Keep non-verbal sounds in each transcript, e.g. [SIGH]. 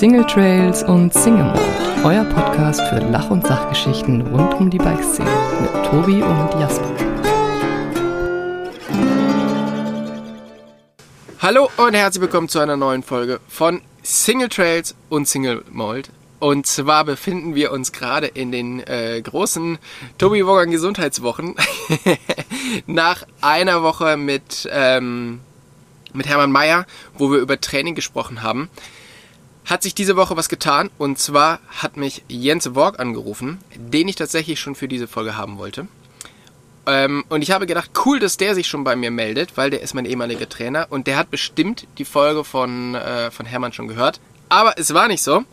Single Trails und Single Mode, euer Podcast für Lach- und Sachgeschichten rund um die Bikeszene mit Tobi und Jasper. Hallo und herzlich willkommen zu einer neuen Folge von Single Trails und Single Mold. Und zwar befinden wir uns gerade in den äh, großen Tobi Wogan Gesundheitswochen. [LAUGHS] Nach einer Woche mit, ähm, mit Hermann Mayer, wo wir über Training gesprochen haben, hat sich diese Woche was getan. Und zwar hat mich Jens Worg angerufen, den ich tatsächlich schon für diese Folge haben wollte. Ähm, und ich habe gedacht, cool, dass der sich schon bei mir meldet, weil der ist mein ehemaliger Trainer und der hat bestimmt die Folge von, äh, von Hermann schon gehört. Aber es war nicht so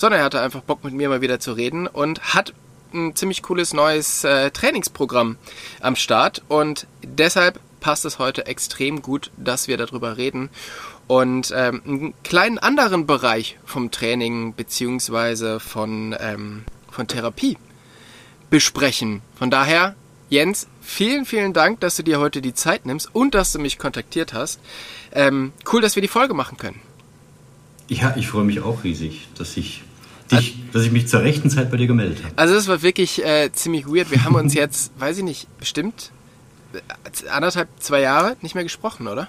sondern er hatte einfach Bock mit mir mal wieder zu reden und hat ein ziemlich cooles neues äh, Trainingsprogramm am Start und deshalb passt es heute extrem gut, dass wir darüber reden und ähm, einen kleinen anderen Bereich vom Training beziehungsweise von, ähm, von Therapie besprechen. Von daher, Jens, vielen, vielen Dank, dass du dir heute die Zeit nimmst und dass du mich kontaktiert hast. Ähm, cool, dass wir die Folge machen können. Ja, ich freue mich auch riesig, dass ich dich, dass ich mich zur rechten Zeit bei dir gemeldet habe. Also das war wirklich äh, ziemlich weird. Wir haben uns jetzt, [LAUGHS] weiß ich nicht, bestimmt äh, anderthalb, zwei Jahre nicht mehr gesprochen, oder?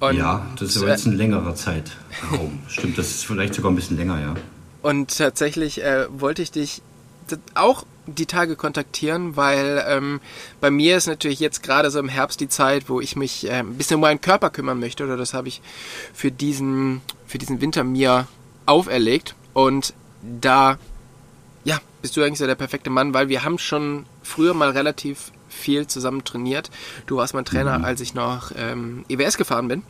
Und ja, das ist aber jetzt ein längerer Zeitraum. [LAUGHS] Stimmt, das ist vielleicht sogar ein bisschen länger, ja. Und tatsächlich äh, wollte ich dich auch die Tage kontaktieren, weil ähm, bei mir ist natürlich jetzt gerade so im Herbst die Zeit, wo ich mich äh, ein bisschen um meinen Körper kümmern möchte. Oder das habe ich für diesen, für diesen Winter mir auferlegt. Und da, ja, bist du eigentlich so der perfekte Mann, weil wir haben schon früher mal relativ viel zusammen trainiert. Du warst mein Trainer, mhm. als ich noch ähm, EWS gefahren bin.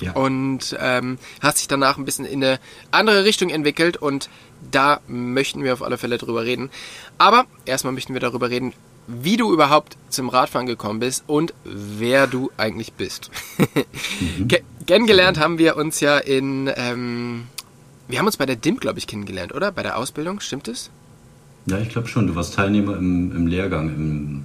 Ja. Und ähm, hast dich danach ein bisschen in eine andere Richtung entwickelt und da möchten wir auf alle Fälle drüber reden. Aber erstmal möchten wir darüber reden, wie du überhaupt zum Radfahren gekommen bist und wer du eigentlich bist. mhm. Kennengelernt haben wir uns ja in, ähm, wir haben uns bei der DIMP, glaube ich, kennengelernt, oder? Bei der Ausbildung, stimmt es? Ja, ich glaube schon. Du warst Teilnehmer im, im Lehrgang, im,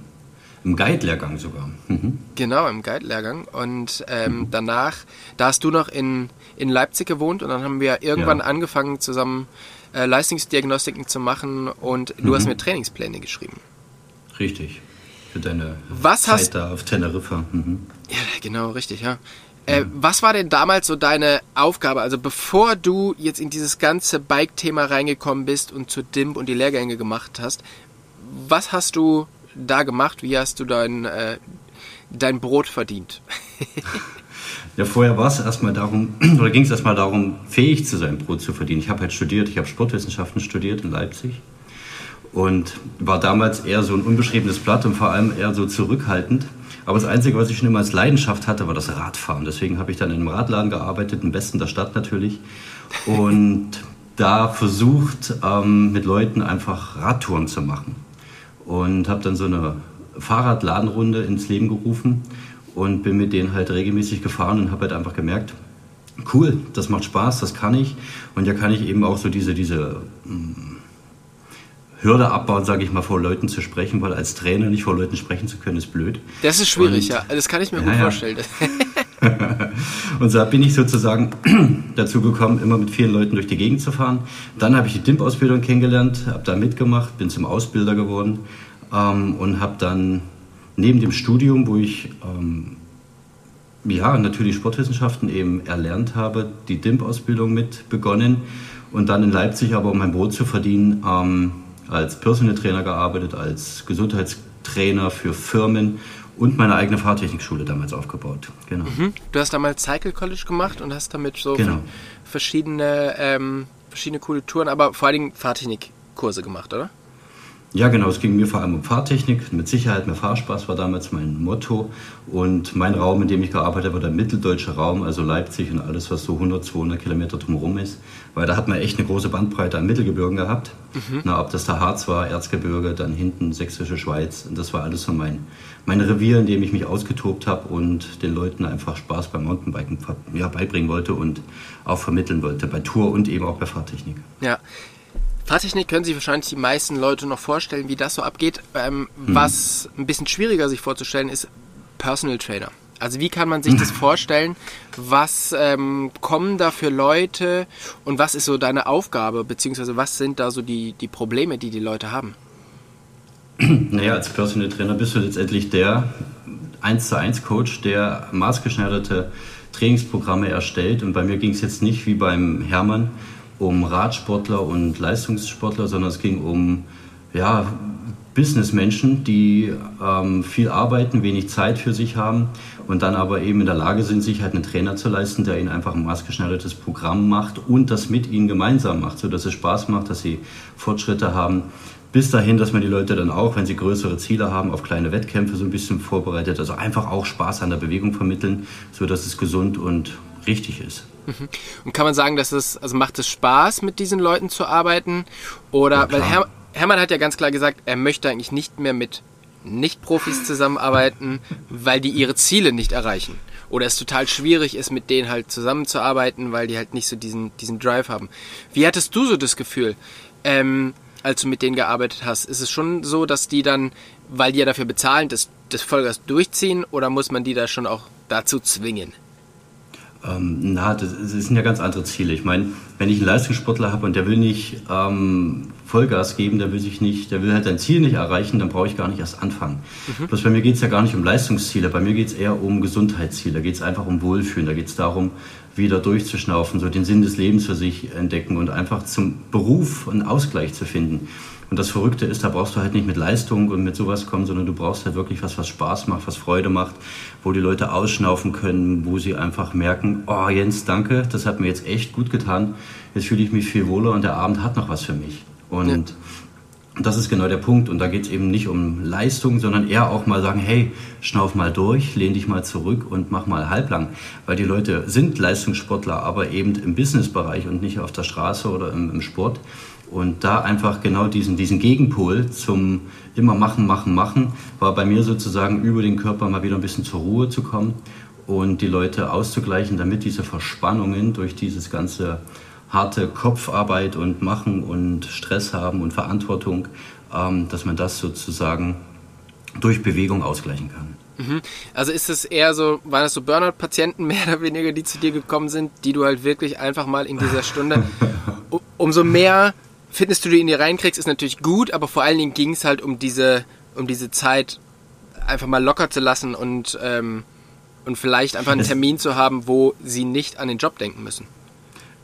im Guide-Lehrgang sogar. Mhm. Genau, im Guide-Lehrgang. Und ähm, mhm. danach, da hast du noch in, in Leipzig gewohnt und dann haben wir irgendwann ja. angefangen, zusammen äh, Leistungsdiagnostiken zu machen und du mhm. hast mir Trainingspläne geschrieben. Richtig. Für deine Was Zeit hast, da auf Teneriffa. Mhm. Ja, genau, richtig, ja. Äh, was war denn damals so deine Aufgabe? Also bevor du jetzt in dieses ganze Bike-Thema reingekommen bist und zu DIMP und die Lehrgänge gemacht hast, was hast du da gemacht? Wie hast du dein, äh, dein Brot verdient? ja, vorher war es erstmal darum, [CLEARS THROAT] oder ging es erstmal darum, fähig zu sein, Brot zu verdienen. Ich habe halt studiert, ich habe Sportwissenschaften studiert in Leipzig und war damals eher so ein unbeschriebenes Blatt und vor allem eher so zurückhaltend aber das Einzige, was ich schon immer als Leidenschaft hatte, war das Radfahren. Deswegen habe ich dann in einem Radladen gearbeitet, im Westen der Stadt natürlich. Und da versucht, ähm, mit Leuten einfach Radtouren zu machen. Und habe dann so eine Fahrradladenrunde ins Leben gerufen und bin mit denen halt regelmäßig gefahren und habe halt einfach gemerkt, cool, das macht Spaß, das kann ich. Und ja kann ich eben auch so diese, diese mm, Hürde abbauen, sage ich mal, vor Leuten zu sprechen, weil als Trainer nicht vor Leuten sprechen zu können, ist blöd. Das ist schwierig, und, ja. Das kann ich mir gut ja. vorstellen. [LAUGHS] und so bin ich sozusagen [CLEARS THROAT] dazu gekommen, immer mit vielen Leuten durch die Gegend zu fahren. Dann habe ich die DIMP-Ausbildung kennengelernt, habe da mitgemacht, bin zum Ausbilder geworden ähm, und habe dann neben dem Studium, wo ich ähm, ja natürlich Sportwissenschaften eben erlernt habe, die DIMP-Ausbildung mit begonnen und dann in Leipzig aber um mein Brot zu verdienen, ähm, als Personal Trainer gearbeitet, als Gesundheitstrainer für Firmen und meine eigene Fahrtechnikschule damals aufgebaut. Genau. Mhm. Du hast damals Cycle College gemacht und hast damit so genau. verschiedene, ähm, verschiedene coole Touren, aber vor allen Dingen Fahrtechnikkurse gemacht, oder? Ja, genau. Es ging mir vor allem um Fahrtechnik. Mit Sicherheit mehr Fahrspaß war damals mein Motto. Und mein Raum, in dem ich gearbeitet habe, war der mitteldeutsche Raum, also Leipzig und alles, was so 100, 200 Kilometer drumherum ist. Weil da hat man echt eine große Bandbreite an Mittelgebirgen gehabt. Mhm. Na, ob das der Harz war, Erzgebirge, dann hinten Sächsische Schweiz. Und das war alles so mein, mein Revier, in dem ich mich ausgetobt habe und den Leuten einfach Spaß beim Mountainbiken ja, beibringen wollte und auch vermitteln wollte, bei Tour und eben auch bei Fahrtechnik. Ja, Fahrtechnik können sich wahrscheinlich die meisten Leute noch vorstellen, wie das so abgeht. Ähm, hm. Was ein bisschen schwieriger sich vorzustellen ist Personal Trainer. Also wie kann man sich das [LAUGHS] vorstellen? Was ähm, kommen da für Leute und was ist so deine Aufgabe, beziehungsweise was sind da so die, die Probleme, die die Leute haben? [CLEARS THROAT] Naja, als Personal Trainer bist du letztendlich der 1 zu 1 Coach, der maßgeschneiderte Trainingsprogramme erstellt. Und bei mir ging es jetzt nicht wie beim Hermann um Radsportler und Leistungssportler, sondern es ging um ja, Businessmenschen, die ähm, viel arbeiten, wenig Zeit für sich haben und dann aber eben in der Lage sind, sich halt einen Trainer zu leisten, der ihnen einfach ein maßgeschneidertes Programm macht und das mit ihnen gemeinsam macht, sodass es Spaß macht, dass sie Fortschritte haben. Bis dahin, dass man die Leute dann auch, wenn sie größere Ziele haben, auf kleine Wettkämpfe so ein bisschen vorbereitet. Also einfach auch Spaß an der Bewegung vermitteln, sodass es gesund und richtig ist. Mhm. Und kann man sagen, dass es, also macht es Spaß, mit diesen Leuten zu arbeiten? Oder, weil Her Hermann hat ja ganz klar gesagt, er möchte eigentlich nicht mehr mit Nicht-Profis zusammenarbeiten, weil die ihre Ziele nicht erreichen. Oder es total schwierig ist, mit denen halt zusammenzuarbeiten, weil die halt nicht so diesen, diesen Drive haben. Wie hattest du so das Gefühl, ähm, als du mit denen gearbeitet hast? Ist es schon so, dass die dann, weil die ja dafür bezahlen, das, das Vollgas durchziehen oder muss man die da schon auch dazu zwingen? Ähm, na, das, das, sind ja ganz andere Ziele. Ich meine, wenn ich einen Leistungssportler habe und der will nicht ähm, Vollgas geben, der will sich nicht, der will halt sein Ziel nicht erreichen, dann brauche ich gar nicht erst anfangen. Mhm. Bloß bei mir geht es ja gar nicht um Leistungsziele, bei mir geht es eher um Gesundheitsziele, da geht es einfach um Wohlfühlen, da geht es darum, wieder durchzuschnaufen, so den Sinn des Lebens für sich entdecken und einfach zum Beruf einen Ausgleich zu finden. Und das Verrückte ist, da brauchst du halt nicht mit Leistung und mit sowas kommen, sondern du brauchst halt wirklich was, was Spaß macht, was Freude macht, wo die Leute ausschnaufen können, wo sie einfach merken, oh Jens, danke, das hat mir jetzt echt gut getan, jetzt fühle ich mich viel wohler und der Abend hat noch was für mich. Und ja. Das ist genau der Punkt. Und da geht es eben nicht um Leistung, sondern eher auch mal sagen, hey, schnauf mal durch, lehn dich mal zurück und mach mal halblang. Weil die Leute sind Leistungssportler, aber eben im Businessbereich und nicht auf der Straße oder im, im Sport. Und da einfach genau diesen, diesen Gegenpol zum immer machen, machen, machen, war bei mir sozusagen über den Körper mal wieder ein bisschen zur Ruhe zu kommen und die Leute auszugleichen, damit diese Verspannungen durch dieses ganze harte Kopfarbeit und Machen und Stress haben und Verantwortung, ähm, dass man das sozusagen durch Bewegung ausgleichen kann. Mhm. Also ist es eher so, waren es so Burnout-Patienten [LAUGHS] mehr oder weniger, die zu dir gekommen sind, die du halt wirklich einfach mal in dieser Stunde [LAUGHS] umso mehr Fitnessstudio in die reinkriegst, ist natürlich gut, aber vor allen Dingen ging es halt um diese, um diese Zeit einfach mal locker zu lassen und, ähm, und vielleicht einfach einen Termin zu haben, wo sie nicht an den Job denken müssen.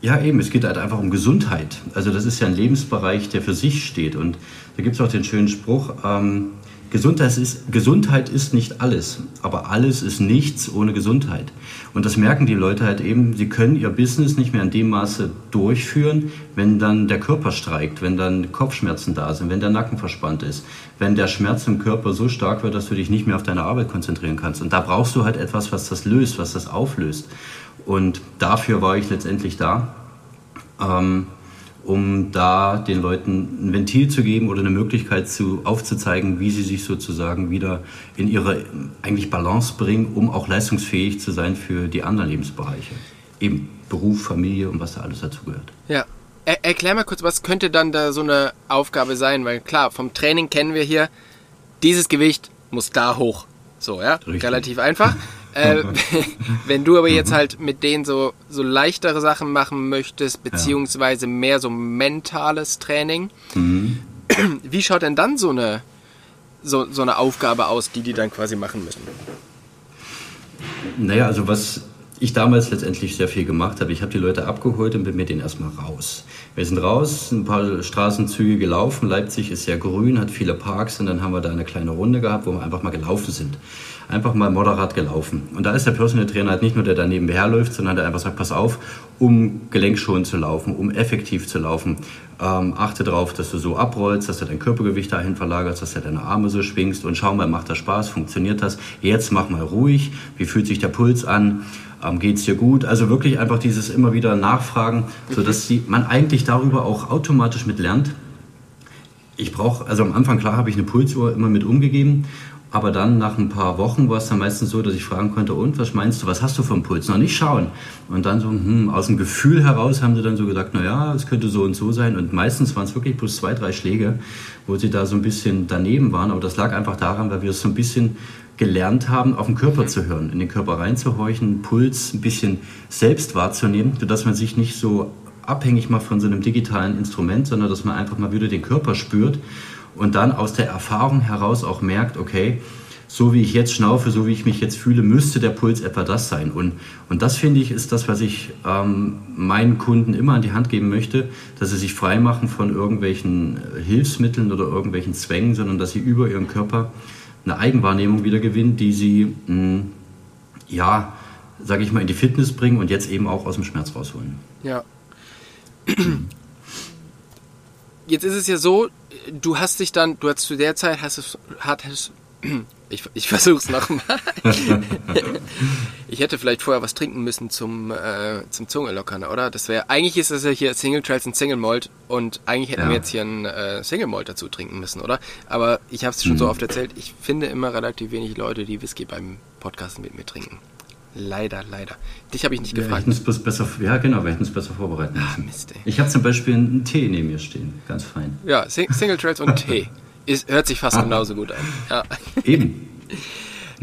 Ja, eben, es geht halt einfach um Gesundheit. Also das ist ja ein Lebensbereich, der für sich steht. Und da gibt es auch den schönen Spruch, ähm, Gesundheit ist, Gesundheit ist nicht alles, aber alles ist nichts ohne Gesundheit. Und das merken die Leute halt eben, sie können ihr Business nicht mehr in dem Maße durchführen, wenn dann der Körper streikt, wenn dann Kopfschmerzen da sind, wenn der Nacken verspannt ist, wenn der Schmerz im Körper so stark wird, dass du dich nicht mehr auf deine Arbeit konzentrieren kannst. Und da brauchst du halt etwas, was das löst, was das auflöst. Und dafür war ich letztendlich da. Ähm, um da den Leuten ein Ventil zu geben oder eine Möglichkeit zu, aufzuzeigen, wie sie sich sozusagen wieder in ihre eigentlich Balance bringen, um auch leistungsfähig zu sein für die anderen Lebensbereiche. Eben Beruf, Familie und was da alles dazugehört. Ja. Er, erklär mal kurz, was könnte dann da so eine Aufgabe sein? Weil klar, vom Training kennen wir hier, dieses Gewicht muss da hoch. So, ja, Richtig. relativ einfach. [LAUGHS] Äh, [LAUGHS] [LAUGHS] wenn du aber jetzt mhm. halt mit denen so, so leichtere Sachen machen möchtest, beziehungsweise mehr so mentales Training, mhm. [CLEARS THROAT] wie schaut denn dann so eine, so, so eine Aufgabe aus, die die dann quasi machen müssen? Naja, also was ich damals letztendlich sehr viel gemacht habe, ich habe die Leute abgeholt und bin mit denen erstmal raus. Wir sind raus, ein paar Straßenzüge gelaufen. Leipzig ist sehr grün, hat viele Parks und dann haben wir da eine kleine Runde gehabt, wo wir einfach mal gelaufen sind einfach mal moderat gelaufen. Und da ist der Personal Trainer halt nicht nur der daneben herläuft, sondern der einfach sagt, pass auf, um gelenkschonend zu laufen, um effektiv zu laufen, ähm, achte darauf, dass du so abrollst, dass du dein Körpergewicht dahin verlagerst, dass du deine Arme so schwingst und schau mal, macht das Spaß, funktioniert das? Jetzt mach mal ruhig, wie fühlt sich der Puls an? Ähm, geht's dir gut? Also wirklich einfach dieses immer wieder Nachfragen, sodass die, man eigentlich darüber auch automatisch mit lernt. Ich brauche, also am Anfang klar habe ich eine Pulsuhr immer mit umgegeben aber dann nach ein paar Wochen war es dann meistens so, dass ich fragen konnte, und was meinst du, was hast du einen Puls? Noch nicht schauen. Und dann so, hm, aus dem Gefühl heraus haben sie dann so gesagt, naja, es könnte so und so sein. Und meistens waren es wirklich bloß zwei, drei Schläge, wo sie da so ein bisschen daneben waren. Aber das lag einfach daran, weil wir es so ein bisschen gelernt haben, auf den Körper zu hören, in den Körper reinzuhorchen, Puls ein bisschen selbst wahrzunehmen, sodass man sich nicht so abhängig macht von so einem digitalen Instrument, sondern dass man einfach mal wieder den Körper spürt und dann aus der Erfahrung heraus auch merkt, okay, so wie ich jetzt schnaufe, so wie ich mich jetzt fühle, müsste der Puls etwa das sein. Und, und das finde ich ist das, was ich ähm, meinen Kunden immer an die Hand geben möchte, dass sie sich frei machen von irgendwelchen äh, Hilfsmitteln oder irgendwelchen Zwängen, sondern dass sie über ihren Körper eine Eigenwahrnehmung wieder gewinnen, die sie, mh, hm, ja, sage ich mal, in die Fitness bringen und jetzt eben auch aus dem Schmerz rausholen. Ja. Jetzt ist es ja so, du hast dich dann, du hast zu der Zeit, hast es, hattest, [CLEARS THROAT] ich, ich versuch's nochmal. ich hätte vielleicht vorher was trinken müssen zum, äh, zum Zungelockern, oder? Das wäre, eigentlich ist das ja hier Single Trails und Single Malt und eigentlich hätten ja. wir jetzt hier einen äh, Single Malt dazu trinken müssen, oder? Aber ich habe es schon mhm. so oft erzählt, ich finde immer relativ wenig Leute, die Whisky beim Podcasten mit mir trinken. Leider, leider. Dich habe ich nicht gefragt. Wir hätten besser, ja, genau, wir hätten es besser vorbereiten ah, müssen. Ah, Mist, ey. Ich habe zum Beispiel einen Tee neben mir stehen, ganz fein. Ja, Single Trails und Tee. [LAUGHS] Ist, hört sich fast genauso gut an. Ja. Eben. [LAUGHS]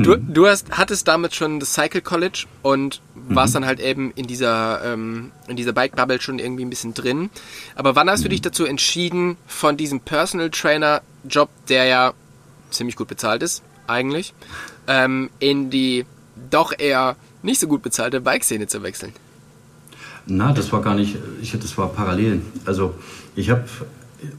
Du, hm. du hast, hattest damit schon das Cycle College und warst mhm. dann halt eben in dieser, ähm, in dieser Bike Bubble schon irgendwie ein bisschen drin. Aber wann hast mhm. du dich dazu entschieden, von diesem Personal Trainer Job, der ja ziemlich gut bezahlt ist, eigentlich, ähm, in die doch eher nicht so gut bezahlte Bike-Szene zu wechseln? Na, das war gar nicht, ich, das war parallel. Also ich habe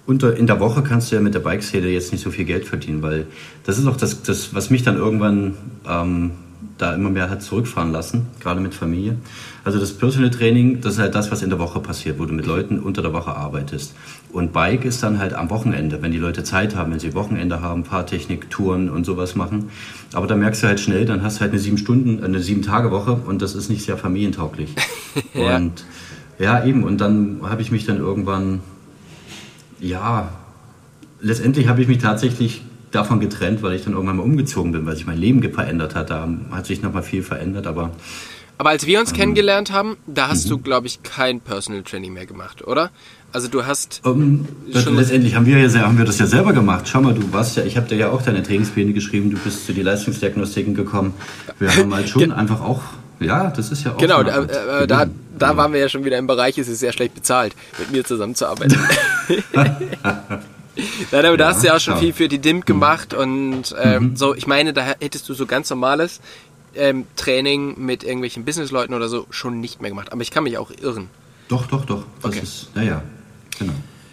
unter, in der Woche kannst du ja mit der Bikeszene jetzt nicht so viel Geld verdienen, weil das ist auch das, das was mich dann irgendwann ähm, da immer mehr hat zurückfahren lassen, gerade mit Familie. Also das Personal Training, das ist halt das, was in der Woche passiert, wo du mit Leuten unter der Woche arbeitest. Und Bike ist dann halt am Wochenende, wenn die Leute Zeit haben, wenn sie Wochenende haben, Fahrtechnik, Touren und sowas machen. Aber da merkst du halt schnell, dann hast du halt eine sieben Stunden, eine sieben Tage Woche und das ist nicht sehr familientauglich. [LAUGHS] ja. Und ja, eben. Und dann habe ich mich dann irgendwann ja, letztendlich habe ich mich tatsächlich davon getrennt, weil ich dann irgendwann mal umgezogen bin, weil sich mein Leben verändert hat. Da hat sich nochmal viel verändert, aber. Aber als wir uns kennengelernt haben, da hast du, mhm. glaube ich, kein Personal Training mehr gemacht, oder? Also du hast. Um, ähm, letztendlich haben wir, ja, haben wir das ja selber gemacht. Schau mal, du warst ja, ich habe dir ja auch deine Trainingspläne geschrieben, du bist zu den Leistungsdiagnostiken gekommen. Wir [LAUGHS] haben halt schon einfach auch ja, das ist ja auch. Genau, da, äh, da, da, waren wir ja schon wieder im Bereich, es ist sehr schlecht bezahlt, mit mir zusammenzuarbeiten. [LAUGHS] Nein, aber da hast du ja auch schon viel für die DIMP gemacht und ähm, mhm. so, ich meine, da hättest du so ganz normales ähm, Training mit irgendwelchen Businessleuten oder so schon nicht mehr gemacht. Aber ich kann mich auch irren. Doch, doch, doch. Das okay. ist, naja, genau.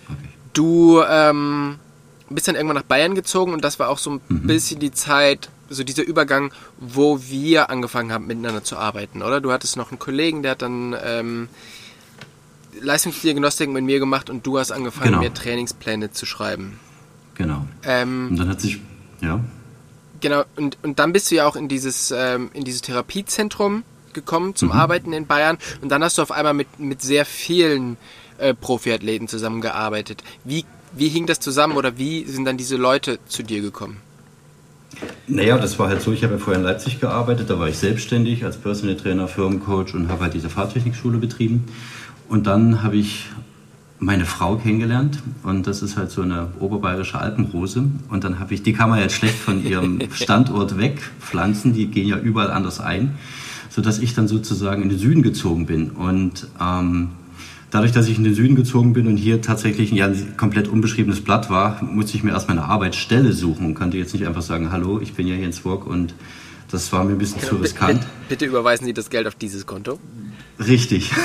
Okay. Du ähm, bist dann irgendwann nach Bayern gezogen und das war auch so ein mhm. bisschen die Zeit, so dieser Übergang, wo wir angefangen haben, miteinander zu arbeiten, oder? Du hattest noch einen Kollegen, der hat dann ähm, Leistungsdiagnostik mit mir gemacht und du hast angefangen, genau. mir Trainingspläne zu schreiben. Genau. Ähm, und dann hat sich, ja. Genau, und, und dann bist du ja auch in dieses, ähm, in dieses Therapiezentrum gekommen zum mhm. Arbeiten in Bayern und dann hast du auf einmal mit, mit sehr vielen äh, Profiathleten zusammengearbeitet. Wie, wie hing das zusammen oder wie sind dann diese Leute zu dir gekommen? Naja, das war halt so, ich habe ja vorher in Leipzig gearbeitet, da war ich selbstständig als Personal Trainer, Firmencoach und habe halt diese Fahrtechnikschule betrieben. Und dann habe ich meine Frau kennengelernt und das ist halt so eine oberbayerische Alpenrose. Und dann habe ich, die kann man jetzt schlecht von ihrem [LAUGHS] Standort wegpflanzen, die gehen ja überall anders ein, sodass ich dann sozusagen in den Süden gezogen bin. Und ähm, Dadurch, dass ich in den Süden gezogen bin und hier tatsächlich ein, ja, ein komplett unbeschriebenes Blatt war, musste ich mir erstmal eine Arbeitsstelle suchen und konnte jetzt nicht einfach sagen, hallo, ich bin ja hier in Zwock und das war mir ein bisschen zu riskant. Bitte, bitte überweisen Sie das Geld auf dieses Konto. Richtig. [LAUGHS]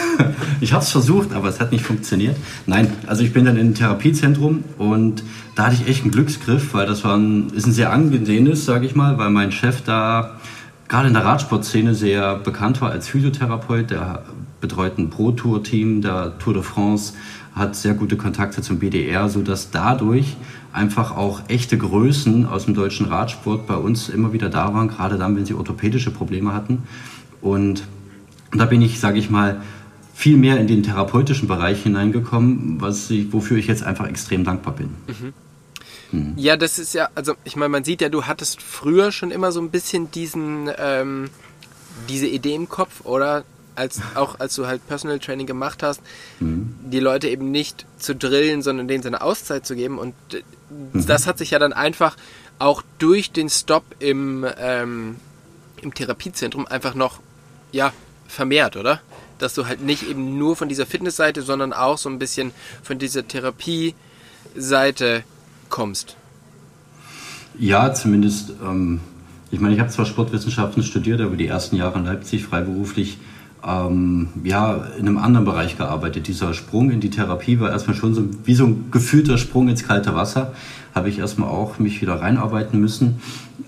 Ich habe es versucht, aber es hat nicht funktioniert. Nein, also ich bin dann in ein Therapiezentrum und da hatte ich echt einen Glücksgriff, weil das war ein, ist ein sehr angesehenes, sage ich mal, weil mein Chef da gerade in der Radsportszene sehr bekannt war als Physiotherapeut. Der betreut ein Pro-Tour-Team der Tour de France, hat sehr gute Kontakte zum BDR, sodass dadurch einfach auch echte Größen aus dem deutschen Radsport bei uns immer wieder da waren, gerade dann, wenn sie orthopädische Probleme hatten. Und da bin ich, sage ich mal, viel mehr in den therapeutischen Bereich hineingekommen, was ich, wofür ich jetzt einfach extrem dankbar bin. Mhm. Hm. Ja, das ist ja, also ich meine, man sieht ja, du hattest früher schon immer so ein bisschen diesen, ähm, diese Idee im Kopf, oder? als, auch als du halt Personal Training gemacht hast, mhm. die Leute eben nicht zu drillen, sondern denen seine Auszeit zu geben. Und mhm. das hat sich ja dann einfach auch durch den Stop im, ähm, im Therapiezentrum einfach noch, ja, vermehrt, oder? Dass du halt nicht eben nur von dieser Fitnessseite, sondern auch so ein bisschen von dieser Therapie-Seite kommst. Ja, zumindest. Ähm, ich meine, ich habe zwar Sportwissenschaften studiert, aber die ersten Jahre in Leipzig freiberuflich ähm, ja, in einem anderen Bereich gearbeitet. Dieser Sprung in die Therapie war erstmal schon so wie so ein gefühlter Sprung ins kalte Wasser. Habe ich erstmal auch mich wieder reinarbeiten müssen.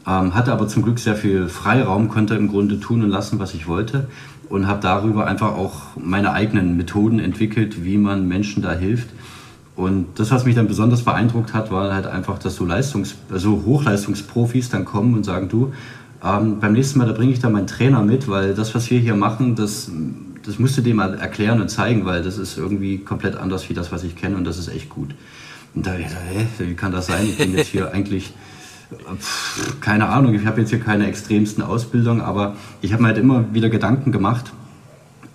Ähm, hatte aber zum Glück sehr viel Freiraum, konnte im Grunde tun und lassen, was ich wollte. Und habe darüber einfach auch meine eigenen Methoden entwickelt, wie man Menschen da hilft. Und das, was mich dann besonders beeindruckt hat, war halt einfach, dass so Leistungs-, also Hochleistungsprofis dann kommen und sagen, du, ähm, beim nächsten Mal, da bringe ich dann meinen Trainer mit, weil das, was wir hier machen, das, das musst du dem mal erklären und zeigen, weil das ist irgendwie komplett anders wie das, was ich kenne und das ist echt gut. Und da habe ich gedacht, hä, wie kann das sein? Ich bin jetzt hier [LAUGHS] eigentlich, keine Ahnung, ich habe jetzt hier keine extremsten Ausbildungen, aber ich habe mir halt immer wieder Gedanken gemacht,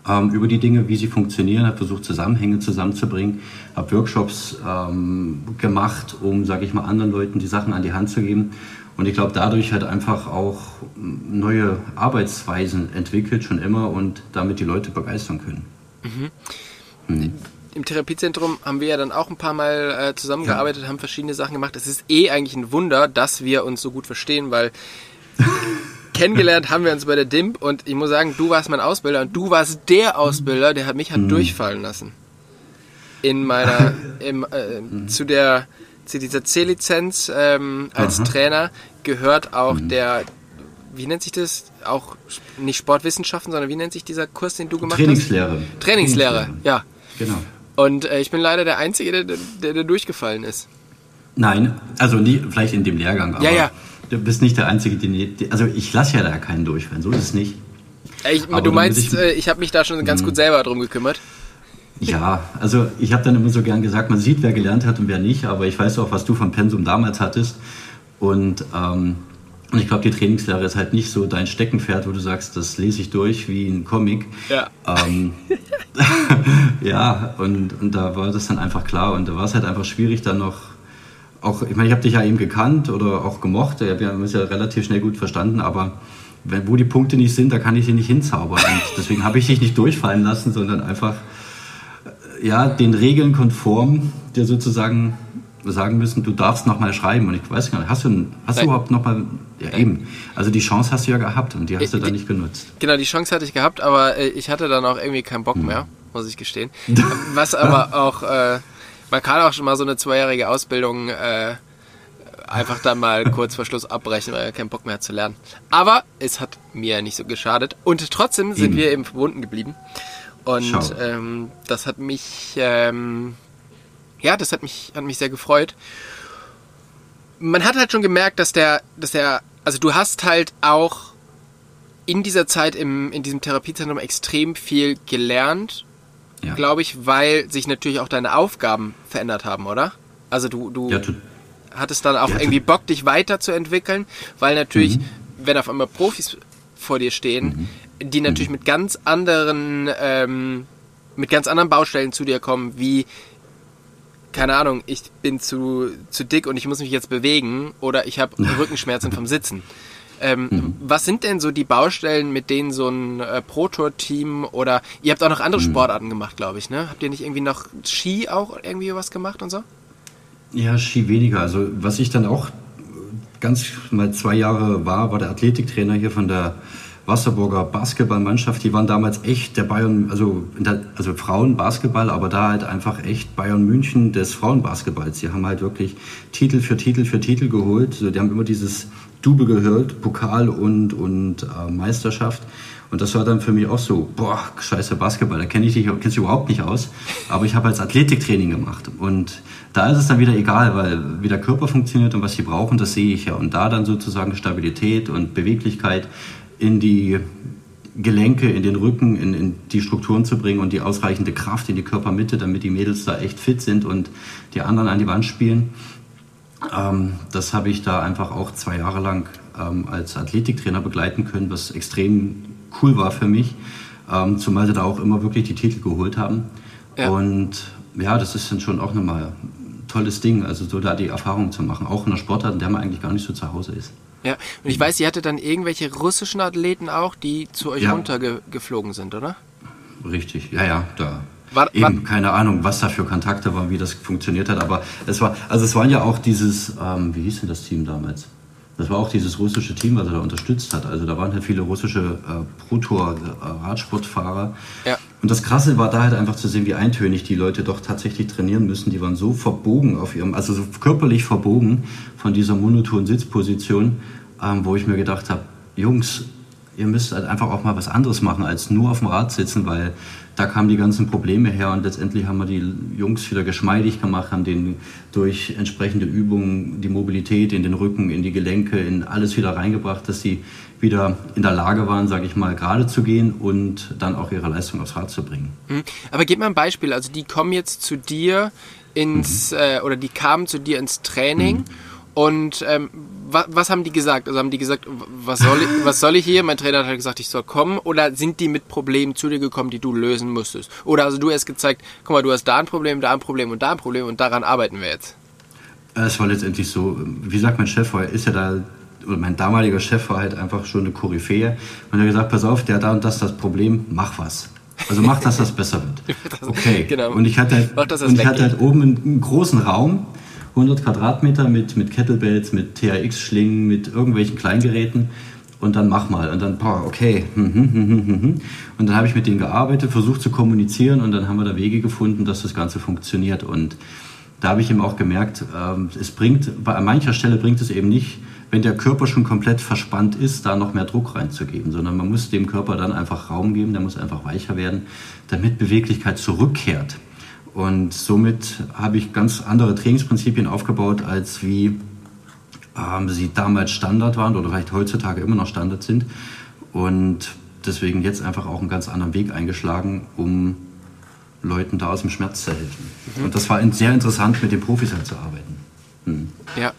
ähm, über die Dinge, wie sie funktionieren, habe versucht, Zusammenhänge zusammenzubringen, habe Workshops ähm, gemacht, um, sage ich mal, anderen Leuten die Sachen an die Hand zu geben. Und ich glaube, dadurch hat einfach auch neue Arbeitsweisen entwickelt, schon immer, und damit die Leute begeistern können. Mhm. Mhm. Im Therapiezentrum haben wir ja dann auch ein paar Mal äh, zusammengearbeitet, ja. haben verschiedene Sachen gemacht. Es ist eh eigentlich ein Wunder, dass wir uns so gut verstehen, weil [LAUGHS] kennengelernt haben wir uns bei der DIMP und ich muss sagen, du warst mein Ausbilder und du warst der Ausbilder, der hat mich hat mhm. durchfallen lassen. In meiner, [LAUGHS] im, äh, mhm. zu der, zu dieser C-Lizenz ähm, als Aha. Trainer gehört auch mhm. der, wie nennt sich das? Auch nicht Sportwissenschaften, sondern wie nennt sich dieser Kurs, den du gemacht Trainingslehre. hast? Trainingslehre. Trainingslehre, ja. Genau. Und äh, ich bin leider der Einzige, der, der, der durchgefallen ist. Nein, also nie, vielleicht in dem Lehrgang, aber ja, ja. Du bist nicht der Einzige, den, also ich lasse ja da keinen durchfallen, so ist es nicht. Ich, du meinst, ich, äh, ich habe mich da schon ganz gut mhm. selber drum gekümmert? Ja, also ich habe dann immer so gern gesagt, man sieht, wer gelernt hat und wer nicht, aber ich weiß auch, was du vom Pensum damals hattest. Und, ähm, und ich glaube, die Trainingslehre ist halt nicht so dein Steckenpferd, wo du sagst, das lese ich durch wie ein Comic. Ja. Ähm, [LAUGHS] [LAUGHS] ja, und, und da war das dann einfach klar. Und da war es halt einfach schwierig, dann noch auch, ich meine, ich habe dich ja eben gekannt oder auch gemocht, wir haben uns ja relativ schnell gut verstanden, aber wenn, wo die Punkte nicht sind, da kann ich sie nicht hinzaubern. Und [LAUGHS] deswegen habe ich dich nicht durchfallen lassen, sondern einfach äh, ja, den Regeln konform dir sozusagen sagen müssen, du darfst nochmal schreiben. Und ich weiß gar nicht, hast du, hast du überhaupt nochmal, ja eben, also die Chance hast du ja gehabt und die hast du dann nicht genutzt. Genau, die Chance hatte ich gehabt, aber äh, ich hatte dann auch irgendwie keinen Bock hm. mehr, muss ich gestehen. [LAUGHS] Was aber auch... Äh, man kann auch schon mal so eine zweijährige Ausbildung äh, einfach dann mal [LAUGHS] kurz vor Schluss abbrechen, weil er keinen Bock mehr hat zu lernen. Aber es hat mir nicht so geschadet. Und trotzdem sind eben. wir eben verbunden geblieben. Und ähm, das hat mich, ähm, ja, das hat mich, hat mich sehr gefreut. Man hat halt schon gemerkt, dass der, dass der, also du hast halt auch in dieser Zeit im, in diesem Therapiezentrum extrem viel gelernt ja. glaube ich, weil sich natürlich auch deine Aufgaben verändert haben, oder? Also du, du ja, hattest dann auch ja, irgendwie Bock, dich weiterzuentwickeln, weil natürlich, mhm. wenn auf einmal Profis vor dir stehen, mhm. die natürlich mhm. mit ganz anderen, ähm, mit ganz anderen Baustellen zu dir kommen, wie keine Ahnung, ich bin zu, zu dick und ich muss mich jetzt bewegen oder ich habe [LAUGHS] Rückenschmerzen vom Sitzen. Ähm, mhm. Was sind denn so die Baustellen, mit denen so ein äh, Pro-Tour-Team oder ihr habt auch noch andere mhm. Sportarten gemacht, glaube ich, ne? Habt ihr nicht irgendwie noch Ski auch irgendwie was gemacht und so? Ja, Ski weniger. Also was ich dann auch ganz mal zwei Jahre war, war der Athletiktrainer hier von der Wasserburger Basketballmannschaft. Die waren damals echt der Bayern, also, also Frauenbasketball, aber da halt einfach echt Bayern München des Frauenbasketballs. Die haben halt wirklich Titel für Titel für Titel geholt. Also die haben immer dieses Double gehört, Pokal und, und äh, Meisterschaft. Und das war dann für mich auch so, boah, scheiße Basketball, da kenne ich dich kennst du überhaupt nicht aus. Aber ich habe als Athletiktraining gemacht. Und da ist es dann wieder egal, weil wie der Körper funktioniert und was sie brauchen, das sehe ich ja. Und da dann sozusagen Stabilität und Beweglichkeit in die Gelenke, in den Rücken, in, in die Strukturen zu bringen und die ausreichende Kraft in die Körpermitte, damit die Mädels da echt fit sind und die anderen an die Wand spielen. Ähm, das habe ich da einfach auch zwei Jahre lang ähm, als Athletiktrainer begleiten können, was extrem cool war für mich, ähm, zumal sie da auch immer wirklich die Titel geholt haben. Ja. Und ja, das ist dann schon auch nochmal tolles Ding, also so da die Erfahrung zu machen, auch in einer Sportart, in der man eigentlich gar nicht so zu Hause ist. Ja, und ich weiß, ihr hattet dann irgendwelche russischen Athleten auch, die zu euch Ja. runtergeflogen sind, oder? Richtig, ja, ja, da. War- Eben, war- keine Ahnung, was da für Kontakte waren, wie das funktioniert hat, aber es war, also es waren ja auch dieses, ähm, wie hieß denn das Team damals? Das war auch dieses russische Team, was er da unterstützt hat. Also da waren halt viele russische äh, Pro-Tour-Radsportfahrer. Ja. Und das Krasse war da halt einfach zu sehen, wie eintönig die Leute doch tatsächlich trainieren müssen. Die waren so verbogen auf ihrem, also so körperlich verbogen von dieser monotonen Sitzposition, ähm, wo ich mir gedacht habe, Jungs, ihr müsst halt einfach auch mal was anderes machen, als nur auf dem Rad sitzen, weil da kamen die ganzen Probleme her und letztendlich haben wir die Jungs wieder geschmeidig gemacht, haben denen durch entsprechende Übungen die Mobilität in den Rücken, in die Gelenke, in alles wieder reingebracht, dass sie wieder in der Lage waren, sage ich mal, gerade zu gehen und dann auch ihre Leistung aufs Rad zu bringen. Hm. Aber gib mal ein Beispiel. Also die kommen jetzt zu dir ins, äh, oder die kamen zu dir ins Training und ähm, wa was haben die gesagt? Also haben die gesagt, was soll, ich, was soll ich hier? Mein Trainer hat halt gesagt, ich soll kommen. Oder sind die mit Problemen zu dir gekommen, die du lösen musstest? Oder also du hast gezeigt, guck mal, du hast da ein Problem, da ein Problem und da ein Problem und daran arbeiten wir jetzt. Es war letztendlich so, wie gesagt, mein Chef war, ist ja da, oder mein damaliger Chef war halt einfach schon eine Koryphäe. Und er hat gesagt, pass auf, der hat da und das das Problem, mach was. Also mach, dass das besser wird. [LAUGHS] Okay. Genau. Und ich hatte halt, Mach, und ich hatte halt oben einen, einen großen Raum, 100 Quadratmeter mit, mit Kettlebells, mit TRX-Schlingen, mit irgendwelchen Kleingeräten. Und dann mach mal. Und dann, boah, okay. hm, hm, hm. Und dann habe ich mit denen gearbeitet, versucht zu kommunizieren und dann haben wir da Wege gefunden, dass das Ganze funktioniert. Und da habe ich eben auch gemerkt, ähm, es bringt, an mancher Stelle bringt es eben nicht, wenn der Körper schon komplett verspannt ist, da noch mehr Druck reinzugeben, sondern man muss dem Körper dann einfach Raum geben, der muss einfach weicher werden, damit Beweglichkeit zurückkehrt. Und somit habe ich ganz andere Trainingsprinzipien aufgebaut, als wie ähm, sie damals Standard waren oder vielleicht heutzutage immer noch Standard sind. Und deswegen jetzt einfach auch einen ganz anderen Weg eingeschlagen, um Leuten da aus dem Schmerz zu helfen. Und das war sehr interessant, mit den Profis halt zu arbeiten. Hm. Ja.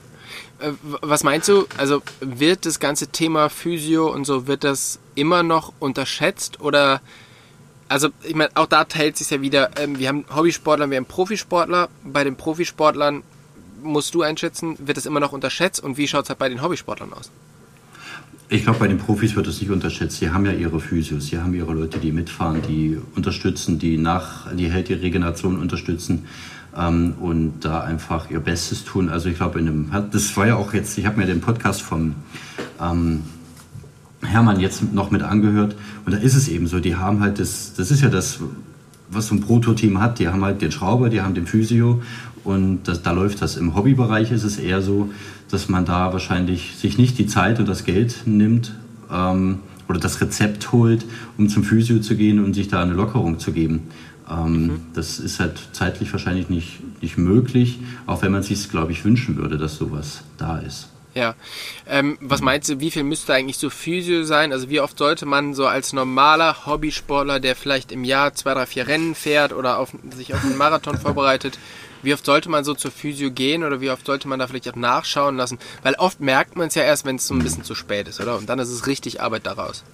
Äh, Was meinst du? Also wird das ganze Thema Physio und so, wird das immer noch unterschätzt oder also ich meine, auch da teilt sich ja wieder, ähm, wir haben Hobbysportler, wir haben Profisportler. Bei den Profisportlern musst du einschätzen, wird das immer noch unterschätzt und wie schaut es halt bei den Hobbysportlern aus? Ich glaube, bei den Profis wird es nicht unterschätzt. Sie haben ja ihre Physios, sie haben ihre Leute, die mitfahren, die unterstützen, die nach die hält die Regeneration unterstützen ähm, und da einfach ihr Bestes tun. Also ich glaube, in dem das war ja auch jetzt, ich habe mir den Podcast vom ähm, Hermann jetzt noch mit angehört und da ist es eben so, die haben halt das, das ist ja das, was so ein Prototeam hat, die haben halt den Schrauber, die haben den Physio und das, da läuft das. Im Hobbybereich ist es eher so, dass man da wahrscheinlich sich nicht die Zeit und das Geld nimmt ähm, oder das Rezept holt, um zum Physio zu gehen und sich da eine Lockerung zu geben. Ähm, Das ist halt zeitlich wahrscheinlich nicht, nicht möglich, auch wenn man sich glaube ich, wünschen würde, dass sowas da ist. Ja. Ähm, was meinst du, wie viel müsste eigentlich so Physio sein? Also wie oft sollte man so als normaler Hobbysportler, der vielleicht im Jahr zwei, drei, vier Rennen fährt oder auf, sich auf einen Marathon [LAUGHS] vorbereitet, wie oft sollte man so zur Physio gehen oder wie oft sollte man da vielleicht auch nachschauen lassen? Weil oft merkt man es ja erst, wenn es so ein bisschen zu spät ist, oder? Und dann ist es richtig Arbeit daraus.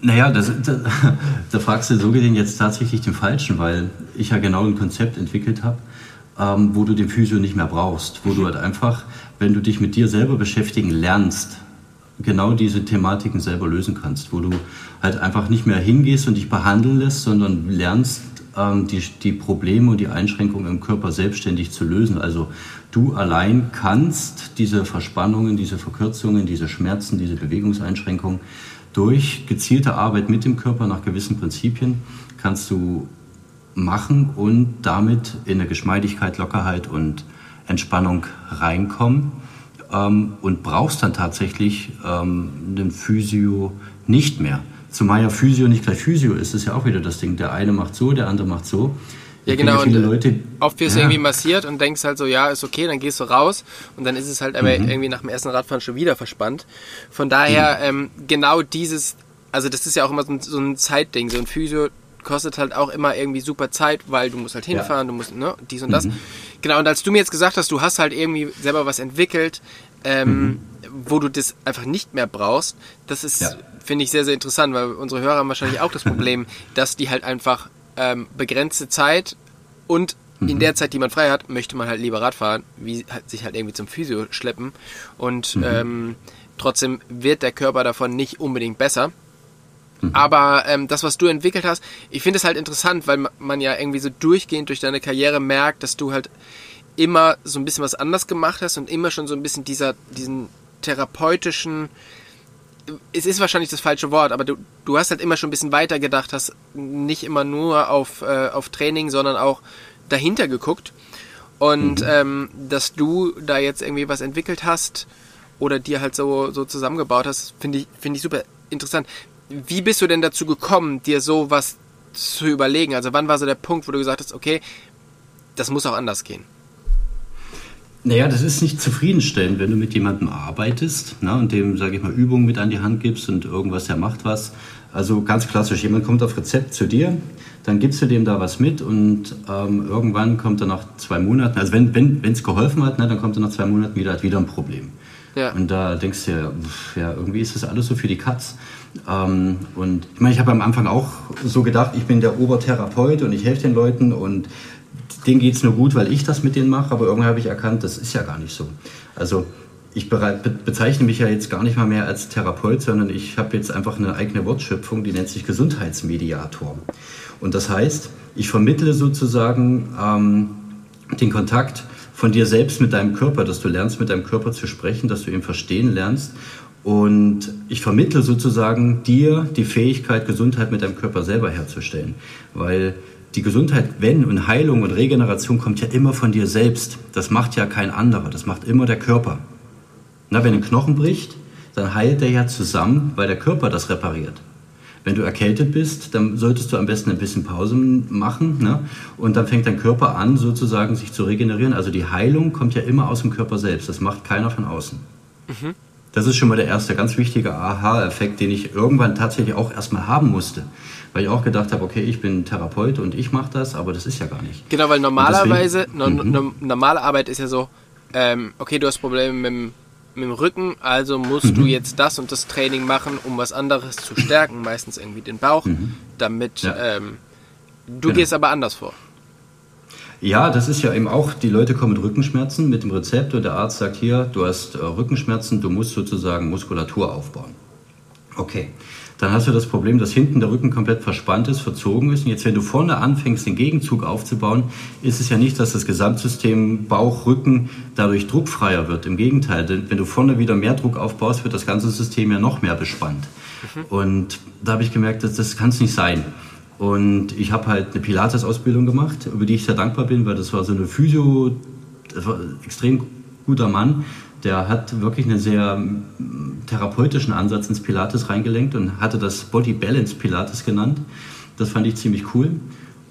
Naja, das, da, [LAUGHS] da fragst du so gesehen jetzt tatsächlich den Falschen, weil ich ja genau ein Konzept entwickelt habe, ähm, wo du den Physio nicht mehr brauchst, wo du halt einfach, wenn du dich mit dir selber beschäftigen lernst, genau diese Thematiken selber lösen kannst, wo du halt einfach nicht mehr hingehst und dich behandeln lässt, sondern lernst, ähm, die, die Probleme und die Einschränkungen im Körper selbstständig zu lösen. Also du allein kannst diese Verspannungen, diese Verkürzungen, diese Schmerzen, diese Bewegungseinschränkungen durch gezielte Arbeit mit dem Körper nach gewissen Prinzipien kannst du machen und damit in eine Geschmeidigkeit, Lockerheit und Entspannung reinkommen ähm, und brauchst dann tatsächlich ähm, einen Physio nicht mehr. Zumal ja Physio nicht gleich Physio ist, ist ja auch wieder das Ding. Der eine macht so, der andere macht so. Ja, Ich genau. Viele und Leute, oft wirst du Ja. irgendwie massiert und denkst halt so, ja, ist okay, dann gehst du raus und dann ist es halt aber Mhm. irgendwie nach dem ersten Radfahren schon wieder verspannt. Von daher, Mhm. ähm, genau dieses, also das ist ja auch immer so ein, so ein Zeitding. So ein Physio kostet halt auch immer irgendwie super Zeit, weil du musst halt hinfahren, du musst, ne, dies und das. Mhm. Genau, und als du mir jetzt gesagt hast, du hast halt irgendwie selber was entwickelt, ähm, wo du das einfach nicht mehr brauchst, das ist, Mhm. Ja. finde ich, sehr, sehr interessant, weil unsere Hörer haben wahrscheinlich auch das [LAUGHS] Problem, dass die halt einfach ähm, begrenzte Zeit und in mhm. der Zeit, die man frei hat, möchte man halt lieber Radfahren, wie halt sich halt irgendwie zum Physio schleppen. Und mhm. ähm, trotzdem wird der Körper davon nicht unbedingt besser. Mhm. Aber ähm, das, was du entwickelt hast, ich finde es halt interessant, weil man ja irgendwie so durchgehend durch deine Karriere merkt, dass du halt immer so ein bisschen was anders gemacht hast und immer schon so ein bisschen dieser, diesen therapeutischen, es ist wahrscheinlich das falsche Wort, aber du, du hast halt immer schon ein bisschen weiter gedacht, hast nicht immer nur auf, äh, auf Training, sondern auch dahinter geguckt. Und mhm. ähm, dass du da jetzt irgendwie was entwickelt hast oder dir halt so, so zusammengebaut hast, finde ich, finde ich super interessant. Wie bist du denn dazu gekommen, dir so was zu überlegen? Also wann war so der Punkt, wo du gesagt hast, okay, das muss auch anders gehen? Naja, das ist nicht zufriedenstellend, wenn du mit jemandem arbeitest na, und dem, sage ich mal, Übungen mit an die Hand gibst und irgendwas, der macht was. Also ganz klassisch, jemand kommt auf Rezept zu dir, dann gibst du dem da was mit und ähm, irgendwann kommt er nach zwei Monaten, also wenn es wenn, geholfen hat, ne, dann kommt er nach zwei Monaten wieder, hat wieder ein Problem. Ja. Und da denkst du ja, ja, irgendwie ist das alles so für die Katz. Ähm, und ich meine, ich habe am Anfang auch so gedacht, ich bin der Obertherapeut und ich helfe den Leuten und denen geht es nur gut, weil ich das mit denen mache, aber irgendwann habe ich erkannt, das ist ja gar nicht so. Also ich bezeichne mich ja jetzt gar nicht mal mehr als Therapeut, sondern ich habe jetzt einfach eine eigene Wortschöpfung, die nennt sich Gesundheitsmediator. Und das heißt, ich vermittle sozusagen ähm, den Kontakt von dir selbst mit deinem Körper, dass du lernst, mit deinem Körper zu sprechen, dass du ihn verstehen lernst. Und ich vermittle sozusagen dir die Fähigkeit, Gesundheit mit deinem Körper selber herzustellen. Weil die Gesundheit, wenn und Heilung und Regeneration kommt ja immer von dir selbst. Das macht ja kein anderer, das macht immer der Körper. Na, wenn ein Knochen bricht, dann heilt er ja zusammen, weil der Körper das repariert. Wenn du erkältet bist, dann solltest du am besten ein bisschen Pause machen ne? und dann fängt dein Körper an, sozusagen sich zu regenerieren. Also die Heilung kommt ja immer aus dem Körper selbst, das macht keiner von außen. Mhm. Das ist schon mal der erste ganz wichtige Aha-Effekt, den ich irgendwann tatsächlich auch erstmal haben musste. Weil ich auch gedacht habe, okay, ich bin Therapeut und ich mache das, aber das ist ja gar nicht. Genau, weil normalerweise, deswegen, no, no, normale Arbeit ist ja so, ähm, okay, du hast Probleme mit dem mit dem Rücken, also musst mhm. du jetzt das und das Training machen, um was anderes zu stärken, meistens irgendwie den Bauch, mhm. damit ja. ähm, du genau. gehst aber anders vor. Ja, das ist ja eben auch, die Leute kommen mit Rückenschmerzen mit dem Rezept und der Arzt sagt hier, du hast äh, Rückenschmerzen, du musst sozusagen Muskulatur aufbauen. Okay, dann hast du das Problem, dass hinten der Rücken komplett verspannt ist, verzogen ist. Und jetzt, wenn du vorne anfängst, den Gegenzug aufzubauen, ist es ja nicht, dass das Gesamtsystem Bauch, Rücken dadurch druckfreier wird. Im Gegenteil, denn wenn du vorne wieder mehr Druck aufbaust, wird das ganze System ja noch mehr bespannt. Mhm. Und da habe ich gemerkt, dass das kann es nicht sein. Und ich habe halt eine Pilates-Ausbildung gemacht, über die ich sehr dankbar bin, weil das war so eine Physio, das war ein extrem guter Mann, der hat wirklich einen sehr mm, therapeutischen Ansatz ins Pilates reingelenkt und hatte das Body Balance Pilates genannt. Das fand ich ziemlich cool.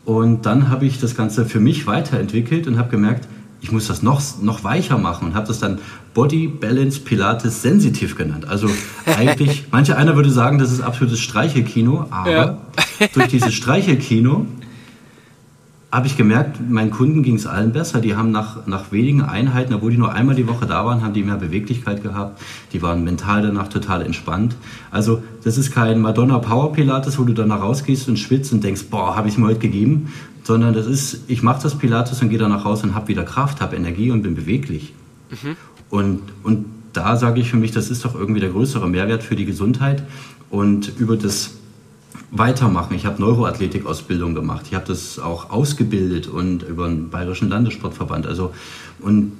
Und dann habe ich das Ganze für mich weiterentwickelt und habe gemerkt, ich muss das noch, noch weicher machen und habe das dann Body Balance Pilates Sensitiv genannt. Also [LAUGHS] eigentlich, manche einer würde sagen, das ist absolutes Streichelkino, aber ja. [LAUGHS] durch dieses Streichelkino habe ich gemerkt, meinen Kunden ging es allen besser. Die haben nach, nach wenigen Einheiten, obwohl die nur einmal die Woche da waren, haben die mehr Beweglichkeit gehabt. Die waren mental danach total entspannt. Also das ist kein Madonna Power Pilates, wo du danach rausgehst und schwitzt und denkst, boah, habe ich mir heute gegeben. Sondern das ist, ich mache das Pilates und gehe danach raus und habe wieder Kraft, habe Energie und bin beweglich. Mhm. Und, und da sage ich für mich, das ist doch irgendwie der größere Mehrwert für die Gesundheit. Und über das weitermachen. Ich habe Neuroathletik-Ausbildung gemacht. Ich habe das auch ausgebildet und über den Bayerischen Landessportverband. Also und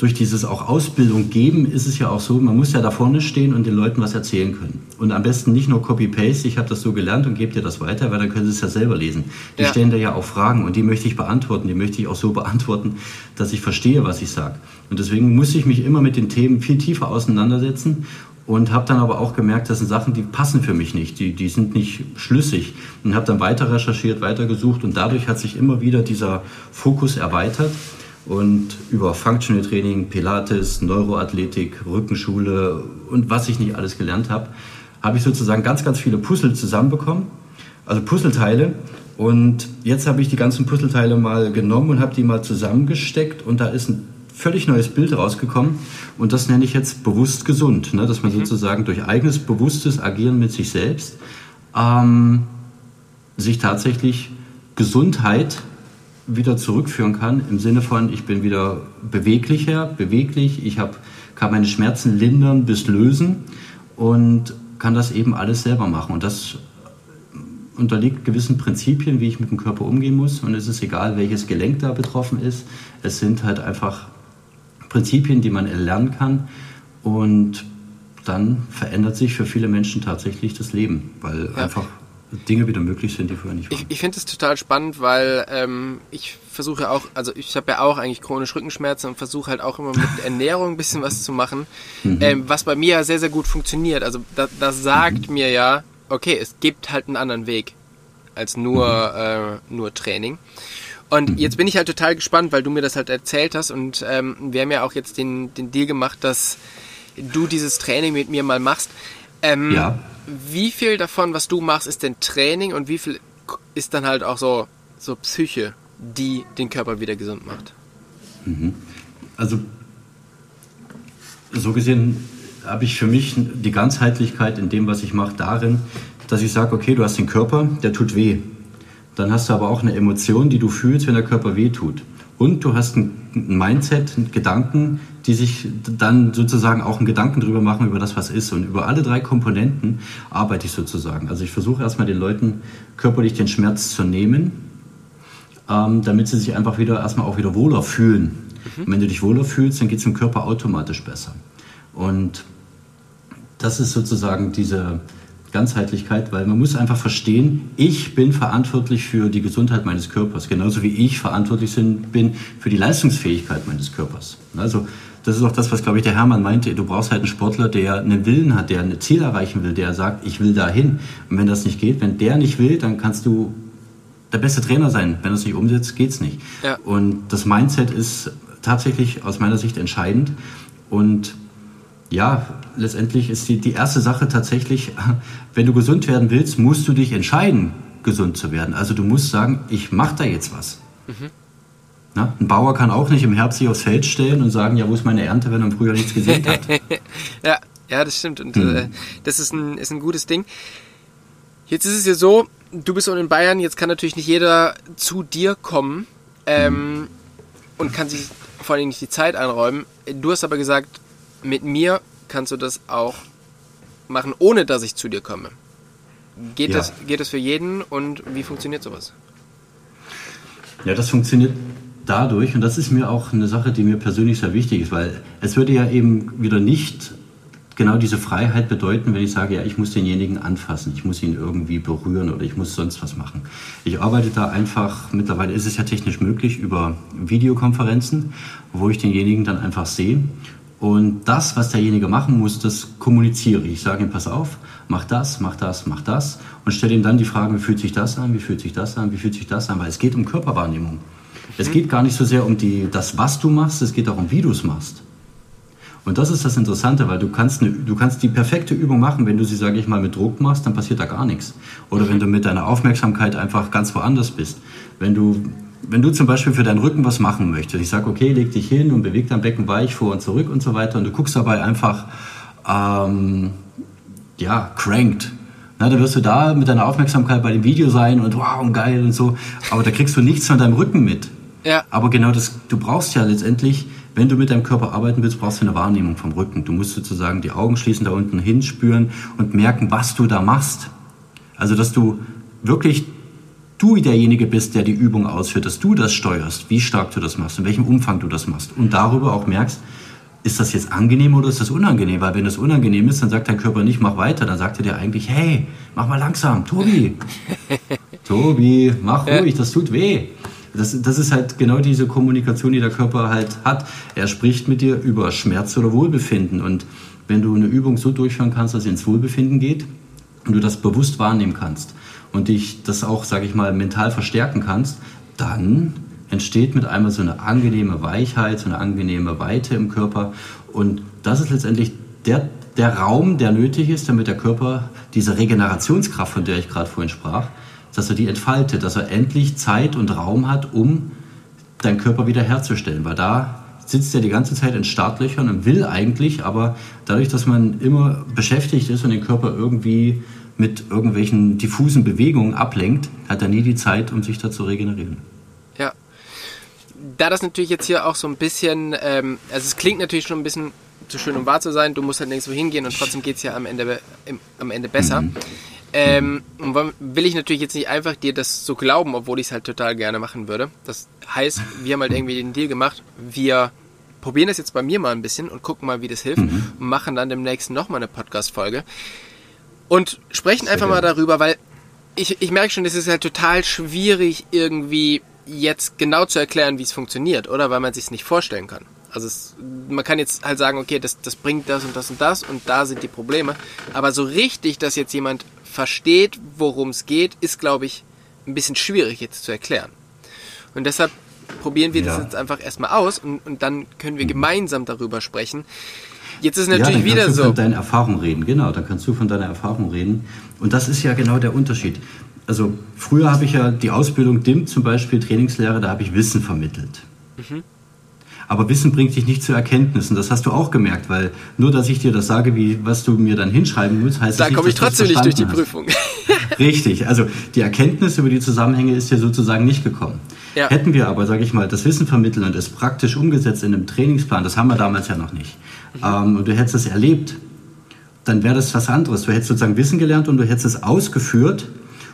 durch dieses auch Ausbildung geben ist es ja auch so, man muss ja da vorne stehen und den Leuten was erzählen können. Und am besten nicht nur Copy-Paste, ich habe das so gelernt und gebe dir das weiter, weil dann können sie es ja selber lesen. Die ja. stellen da ja auch Fragen und die möchte ich beantworten, die möchte ich auch so beantworten, dass ich verstehe, was ich sage. Und deswegen muss ich mich immer mit den Themen viel tiefer auseinandersetzen und habe dann aber auch gemerkt, das sind Sachen, die passen für mich nicht, die, die sind nicht schlüssig und habe dann weiter recherchiert, weiter gesucht und dadurch hat sich immer wieder dieser Fokus erweitert und über Functional Training, Pilates, Neuroathletik, Rückenschule und was ich nicht alles gelernt habe, habe ich sozusagen ganz, ganz viele Puzzle zusammenbekommen, also Puzzleteile und jetzt habe ich die ganzen Puzzleteile mal genommen und habe die mal zusammengesteckt und da ist ein völlig neues Bild rausgekommen und das nenne ich jetzt bewusst gesund, ne? dass man mhm. sozusagen durch eigenes bewusstes Agieren mit sich selbst ähm, sich tatsächlich Gesundheit wieder zurückführen kann, im Sinne von, ich bin wieder beweglicher, beweglich, ich hab, kann meine Schmerzen lindern bis lösen und kann das eben alles selber machen. Und das unterliegt gewissen Prinzipien, wie ich mit dem Körper umgehen muss. Und es ist egal, welches Gelenk da betroffen ist. Es sind halt einfach Prinzipien, die man erlernen kann. Und dann verändert sich für viele Menschen tatsächlich das Leben, weil ja. einfach Dinge wieder möglich sind, die vorher nicht waren. Ich, ich finde es total spannend, weil ähm, ich versuche auch, also ich habe ja auch eigentlich chronisch Rückenschmerzen und versuche halt auch immer mit [LAUGHS] Ernährung ein bisschen was zu machen, mhm. ähm, was bei mir ja sehr, sehr gut funktioniert. Also da, das sagt mhm. mir ja, okay, es gibt halt einen anderen Weg als nur, mhm. äh, nur Training. Und mhm. jetzt bin ich halt total gespannt, weil du mir das halt erzählt hast und ähm, wir haben ja auch jetzt den, den Deal gemacht, dass du dieses Training mit mir mal machst. Ähm, ja. Wie viel davon, was du machst, ist denn Training und wie viel ist dann halt auch so, so Psyche, die den Körper wieder gesund macht? Mhm. Also, so gesehen habe ich für mich die Ganzheitlichkeit in dem, was ich mache, darin, dass ich sage, okay, du hast den Körper, der tut weh. Dann hast du aber auch eine Emotion, die du fühlst, wenn der Körper weh tut. Und du hast ein Mindset, Gedanken, die sich dann sozusagen auch einen Gedanken drüber machen, über das, was ist. Und über alle drei Komponenten arbeite ich sozusagen. Also ich versuche erstmal den Leuten körperlich den Schmerz zu nehmen, ähm, damit sie sich einfach wieder erstmal auch wieder wohler fühlen. Mhm. Und wenn du dich wohler fühlst, dann geht es dem Körper automatisch besser. Und das ist sozusagen diese, Ganzheitlichkeit, weil man muss einfach verstehen, ich bin verantwortlich für die Gesundheit meines Körpers, genauso wie ich verantwortlich bin für die Leistungsfähigkeit meines Körpers. Also das ist auch das, was, glaube ich, der Hermann meinte. Du brauchst halt einen Sportler, der einen Willen hat, der ein Ziel erreichen will, der sagt, ich will dahin. Und wenn das nicht geht, wenn der nicht will, dann kannst du der beste Trainer sein. Wenn du es nicht umsetzt, geht's nicht. Ja. Und das Mindset ist tatsächlich aus meiner Sicht entscheidend. Und ja, letztendlich ist die, die erste Sache tatsächlich, [LAUGHS] wenn du gesund werden willst, musst du dich entscheiden, gesund zu werden. Also du musst sagen, ich mache da jetzt was. Mhm. Na, ein Bauer kann auch nicht im Herbst sich aufs Feld stellen und sagen, ja, wo ist meine Ernte, wenn er im Frühjahr nichts gesehen hat. [LAUGHS] ja, ja, das stimmt. Und mhm. äh, das ist ein, ist ein gutes Ding. Jetzt ist es ja so, du bist in Bayern, jetzt kann natürlich nicht jeder zu dir kommen ähm, mhm. und kann sich vor allem nicht die Zeit einräumen. Du hast aber gesagt, mit mir kannst du das auch machen, ohne dass ich zu dir komme. Geht, ja. das, geht das für jeden und wie funktioniert sowas? Ja, das funktioniert dadurch, und das ist mir auch eine Sache, die mir persönlich sehr wichtig ist, weil es würde ja eben wieder nicht genau diese Freiheit bedeuten, wenn ich sage, ja, ich muss denjenigen anfassen, ich muss ihn irgendwie berühren oder ich muss sonst was machen. Ich arbeite da einfach, mittlerweile ist es ja technisch möglich, über Videokonferenzen, wo ich denjenigen dann einfach sehe und das, was derjenige machen muss, das kommuniziere ich. Ich sage ihm, pass auf, mach das, mach das, mach das. Und stelle ihm dann die Frage, wie fühlt sich das an, wie fühlt sich das an, wie fühlt sich das an. Weil es geht um Körperwahrnehmung. Es geht gar nicht so sehr um die, das, was du machst, es geht auch um, wie du es machst. Und das ist das Interessante, weil du kannst, eine, du kannst die perfekte Übung machen, wenn du sie, sage ich mal, mit Druck machst, dann passiert da gar nichts. Oder wenn du mit deiner Aufmerksamkeit einfach ganz woanders bist. Wenn du wenn du zum Beispiel für deinen Rücken was machen möchtest, ich sage, okay, leg dich hin und beweg dein Becken weich vor und zurück und so weiter und du guckst dabei einfach, ähm, ja, cranked. Na, dann wirst du da mit deiner Aufmerksamkeit bei dem Video sein und wow, geil und so, aber da kriegst du nichts von deinem Rücken mit. Ja. Aber genau das, du brauchst ja letztendlich, wenn du mit deinem Körper arbeiten willst, brauchst du eine Wahrnehmung vom Rücken. Du musst sozusagen die Augen schließen, da unten hinspüren und merken, was du da machst. Also, dass du wirklich du derjenige bist, der die Übung ausführt, dass du das steuerst, wie stark du das machst, in welchem Umfang du das machst und darüber auch merkst, ist das jetzt angenehm oder ist das unangenehm? Weil wenn das unangenehm ist, dann sagt dein Körper nicht, mach weiter, dann sagt er dir eigentlich, hey, mach mal langsam, Tobi, [LAUGHS] Tobi, mach ruhig, das tut weh. Das, das ist halt genau diese Kommunikation, die der Körper halt hat. Er spricht mit dir über Schmerz oder Wohlbefinden und wenn du eine Übung so durchführen kannst, dass sie ins Wohlbefinden geht und du das bewusst wahrnehmen kannst, und dich das auch, sage ich mal, mental verstärken kannst, dann entsteht mit einmal so eine angenehme Weichheit, so eine angenehme Weite im Körper. Und das ist letztendlich der, der Raum, der nötig ist, damit der Körper diese Regenerationskraft, von der ich gerade vorhin sprach, dass er die entfaltet, dass er endlich Zeit und Raum hat, um deinen Körper wieder herzustellen. Weil da sitzt er die ganze Zeit in Startlöchern und will eigentlich, aber dadurch, dass man immer beschäftigt ist und den Körper irgendwie mit irgendwelchen diffusen Bewegungen ablenkt, hat er nie die Zeit, um sich da zu regenerieren. Ja, da das natürlich jetzt hier auch so ein bisschen, ähm, also es klingt natürlich schon ein bisschen zu schön, um wahr zu sein, du musst halt nirgendwo hingehen und trotzdem geht es ja am Ende, im, am Ende besser. Mhm. Ähm, will ich natürlich jetzt nicht einfach dir das so glauben, obwohl ich es halt total gerne machen würde. Das heißt, wir haben halt irgendwie den Deal gemacht, wir probieren das jetzt bei mir mal ein bisschen und gucken mal, wie das hilft mhm. und machen dann demnächst nochmal eine Podcast-Folge und sprechen Sehr einfach mal darüber, weil ich, ich merke schon, es ist halt total schwierig irgendwie jetzt genau zu erklären, wie es funktioniert, oder? Weil man sich es nicht vorstellen kann. Also es, man kann jetzt halt sagen, okay, das, das bringt das und das und das und da sind die Probleme. Aber so richtig, dass jetzt jemand versteht, worum es geht, ist, glaube ich, ein bisschen schwierig jetzt zu erklären. Und deshalb probieren wir ja. das jetzt einfach erstmal aus und, und dann können wir mhm. gemeinsam darüber sprechen. Jetzt ist natürlich ja, dann wieder kannst so. Du von deiner Erfahrung reden, genau, dann kannst du von deiner Erfahrung reden. Und das ist ja genau der Unterschied. Also früher habe ich ja die Ausbildung DIM zum Beispiel, Trainingslehre, da habe ich Wissen vermittelt. Mhm. Aber Wissen bringt dich nicht zu Erkenntnissen. Das hast du auch gemerkt, weil nur, dass ich dir das sage, wie, was du mir dann hinschreiben musst, heißt da das nicht, komme ich trotzdem nicht durch die. Prüfung. Richtig. Also die Erkenntnis über die Zusammenhänge ist dir sozusagen nicht gekommen. Ja. Hätten wir aber, sage ich mal, das Wissen vermittelt und es praktisch umgesetzt in einem Trainingsplan, das haben wir damals ja noch nicht, mhm. ähm, und du hättest es erlebt, dann wäre das was anderes. Du hättest sozusagen Wissen gelernt und du hättest es ausgeführt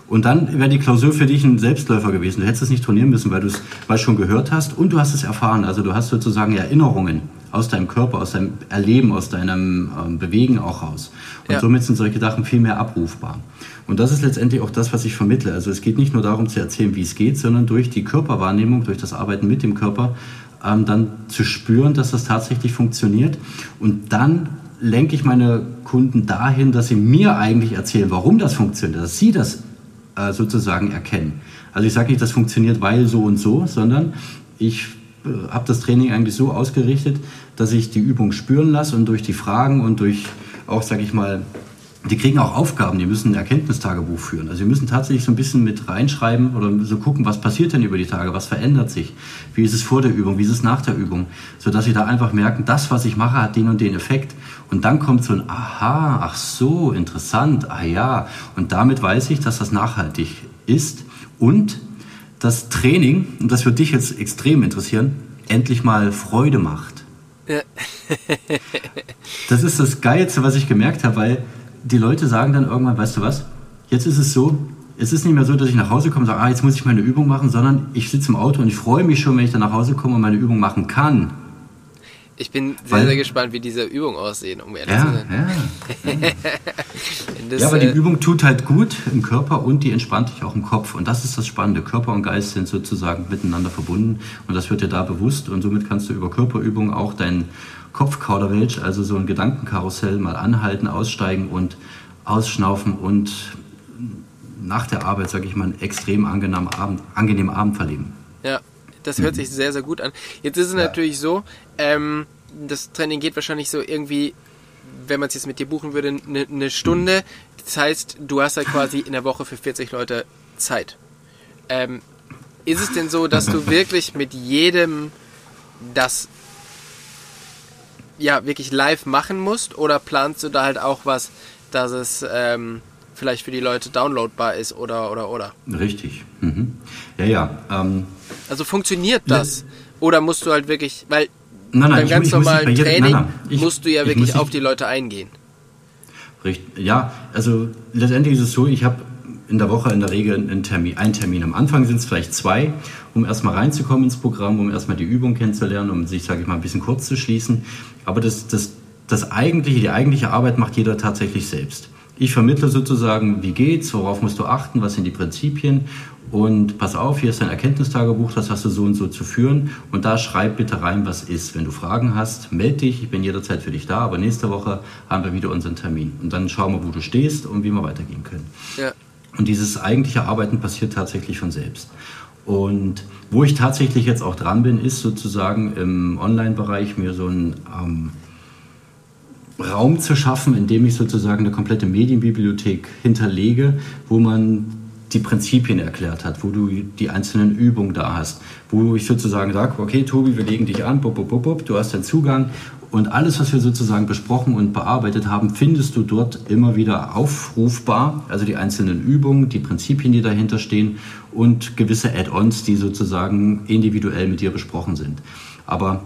und dann wäre die Klausur für dich ein Selbstläufer gewesen. Du hättest es nicht trainieren müssen, weil du es schon gehört hast und du hast es erfahren. Also du hast sozusagen Erinnerungen aus deinem Körper, aus deinem Erleben, aus deinem ähm, Bewegen auch raus. Und ja. somit sind solche Sachen viel mehr abrufbar. Und das ist letztendlich auch das, was ich vermittle. Also es geht nicht nur darum zu erzählen, wie es geht, sondern durch die Körperwahrnehmung, durch das Arbeiten mit dem Körper, ähm, dann zu spüren, dass das tatsächlich funktioniert. Und dann lenke ich meine Kunden dahin, dass sie mir eigentlich erzählen, warum das funktioniert, dass sie das äh, sozusagen erkennen. Also ich sage nicht, das funktioniert weil so und so, sondern ich äh, habe das Training eigentlich so ausgerichtet, dass ich die Übung spüren lasse und durch die Fragen und durch auch, sage ich mal, die kriegen auch Aufgaben, die müssen ein Erkenntnistagebuch führen. Also sie müssen tatsächlich so ein bisschen mit reinschreiben oder so gucken, was passiert denn über die Tage, was verändert sich, wie ist es vor der Übung, wie ist es nach der Übung, sodass sie da einfach merken, das, was ich mache, hat den und den Effekt. Und dann kommt so ein Aha, ach so, interessant, ah ja. Und damit weiß ich, dass das nachhaltig ist und das Training, und das wird dich jetzt extrem interessieren, endlich mal Freude macht. Ja. das ist das Geilste, was ich gemerkt habe, weil die Leute sagen dann irgendwann, weißt du was, jetzt ist es so, es ist nicht mehr so, dass ich nach Hause komme und sage, ah, jetzt muss ich meine Übung machen, sondern ich sitze im Auto und ich freue mich schon, wenn ich dann nach Hause komme und meine Übung machen kann. Ich bin sehr, weil, sehr gespannt, wie diese Übungen aussehen, um ehrlich ja, zu sein. Ja, ja. [LAUGHS] das, ja, aber die äh, Übung tut halt gut im Körper und die entspannt dich auch im Kopf. Und das ist das Spannende. Körper und Geist sind sozusagen miteinander verbunden und das wird dir da bewusst. Und somit kannst du über Körperübungen auch deinen Kopfkauderwelsch, also so ein Gedankenkarussell, mal anhalten, aussteigen und ausschnaufen und nach der Arbeit, sage ich mal, einen extrem angenehmen Abend, angenehmen Abend verleben. Ja, das hört mhm. sich sehr, sehr gut an. Jetzt ist es ja. natürlich so, ähm, das Training geht wahrscheinlich so irgendwie, wenn man es jetzt mit dir buchen würde, eine ne Stunde. Mhm. Das heißt, du hast halt quasi in der Woche für 40 Leute Zeit. Ähm, ist es denn so, dass du [LAUGHS] wirklich mit jedem das ja wirklich live machen musst oder planst du da halt auch was, dass es ähm, vielleicht für die Leute downloadbar ist oder oder oder? Richtig. Mhm. Ja, ja. Ähm, also funktioniert das? Ne, oder musst du halt wirklich, weil nein, nein, beim ganz normalen Training nein, ich, musst du ja wirklich auf die Leute eingehen. Richtig. Ja, also letztendlich ist es so, ich habe in der Woche in der Regel einen Termin, einen Termin. Am Anfang sind es vielleicht zwei, um erstmal reinzukommen ins Programm, um erstmal die Übung kennenzulernen, um sich, sage ich mal, ein bisschen kurz zu schließen. Aber das, das, das eigentliche, die eigentliche Arbeit macht jeder tatsächlich selbst. Ich vermittle sozusagen, wie geht's, worauf musst du achten, was sind die Prinzipien und pass auf, hier ist dein Erkenntnistagebuch, das hast du so und so zu führen und da schreib bitte rein, was ist. Wenn du Fragen hast, melde dich, ich bin jederzeit für dich da, aber nächste Woche haben wir wieder unseren Termin und dann schauen wir, wo du stehst und wie wir weitergehen können. Ja. Und dieses eigentliche Arbeiten passiert tatsächlich von selbst. Und wo ich tatsächlich jetzt auch dran bin, ist sozusagen im Online-Bereich mir so einen ähm, Raum zu schaffen, in dem ich sozusagen eine komplette Medienbibliothek hinterlege, wo man die Prinzipien erklärt hat, wo du die einzelnen Übungen da hast, wo ich sozusagen sage, okay, Tobi, wir legen dich an, bub, bub, bub, bub, du hast den Zugang und alles, was wir sozusagen besprochen und bearbeitet haben, findest du dort immer wieder aufrufbar. Also die einzelnen Übungen, die Prinzipien, die dahinter stehen und gewisse Add-ons, die sozusagen individuell mit dir besprochen sind. Aber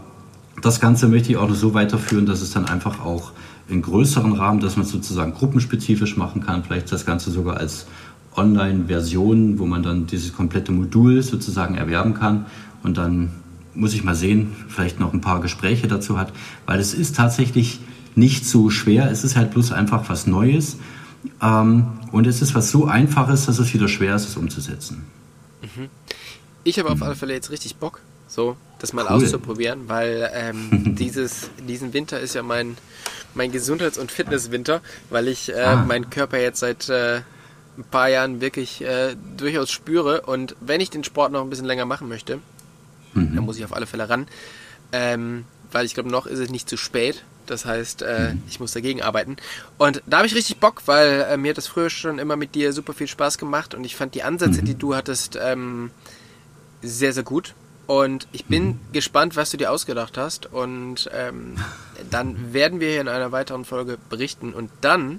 das Ganze möchte ich auch noch so weiterführen, dass es dann einfach auch in größeren Rahmen, dass man es sozusagen gruppenspezifisch machen kann, vielleicht das Ganze sogar als Online-Version, wo man dann dieses komplette Modul sozusagen erwerben kann und dann muss ich mal sehen, vielleicht noch ein paar Gespräche dazu hat, weil es ist tatsächlich nicht so schwer, es ist halt bloß einfach was Neues ähm, und es ist was so Einfaches, dass es wieder schwer ist, es umzusetzen. Mhm. Ich habe auf mhm. alle Fälle jetzt richtig Bock, so das mal cool. auszuprobieren, weil ähm, [LAUGHS] dieses, diesen Winter ist ja mein, mein Gesundheits- und Fitnesswinter, weil ich äh, ah. meinen Körper jetzt seit äh, ein paar Jahren wirklich äh, durchaus spüre und wenn ich den Sport noch ein bisschen länger machen möchte, Mhm. Da muss ich auf alle Fälle ran. Ähm, weil ich glaube, noch ist es nicht zu spät. Das heißt, äh, mhm. ich muss dagegen arbeiten. Und da habe ich richtig Bock, weil äh, mir hat das früher schon immer mit dir super viel Spaß gemacht und ich fand die Ansätze, mhm. die du hattest, ähm, sehr, sehr gut. Und ich bin mhm. gespannt, was du dir ausgedacht hast. Und ähm, [LAUGHS] dann werden wir hier in einer weiteren Folge berichten und dann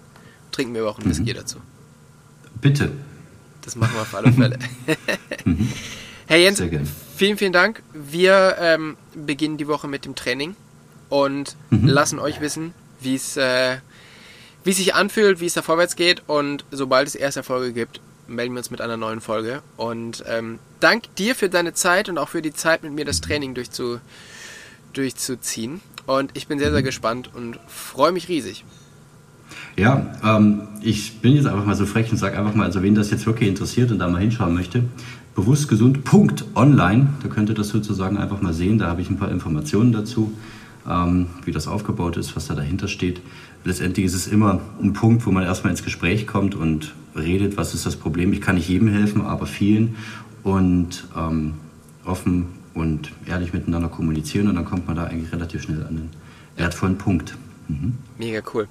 trinken wir auch ein Whisky mhm. dazu. Bitte. Das machen wir auf alle Fälle. [LAUGHS] Mhm. Herr Jens, vielen, vielen Dank. Wir ähm, beginnen die Woche mit dem Training und mhm. lassen euch wissen, wie es äh, wie sich anfühlt, wie es da vorwärts geht. Und sobald es erste Erfolge gibt, melden wir uns mit einer neuen Folge. Und ähm, dank dir für deine Zeit und auch für die Zeit, mit mir das Training durchzu, durchzuziehen. Und ich bin sehr, sehr gespannt und freue mich riesig. Ja, ähm, ich bin jetzt einfach mal so frech und sage einfach mal, also wen das jetzt wirklich interessiert und da mal hinschauen möchte, bewusst gesund Punkt online. Da könnt ihr das sozusagen einfach mal sehen. Da habe ich ein paar Informationen dazu, ähm, wie das aufgebaut ist, was da dahinter steht. Letztendlich ist es immer ein Punkt, wo man erstmal ins Gespräch kommt und redet, was ist das Problem. Ich kann nicht jedem helfen, aber vielen und ähm, offen und ehrlich miteinander kommunizieren und dann kommt man da eigentlich relativ schnell an den wertvollen Punkt. Mhm. Mega cool.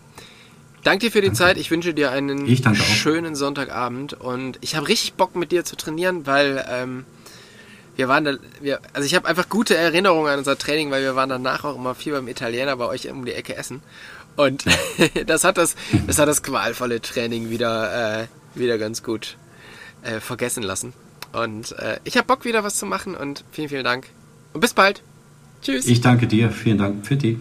Danke dir für die danke. Zeit. Ich wünsche dir einen schönen Sonntagabend und ich habe richtig Bock mit dir zu trainieren, weil ähm, wir waren da, wir, also ich habe einfach gute Erinnerungen an unser Training, weil wir waren danach auch immer viel beim Italiener bei euch um die Ecke essen und [LAUGHS] das hat das, das hat das qualvolle Training wieder, äh, wieder ganz gut äh, vergessen lassen. Und äh, ich habe Bock wieder was zu machen und vielen, vielen Dank und bis bald. Tschüss. Ich danke dir. Vielen Dank für die.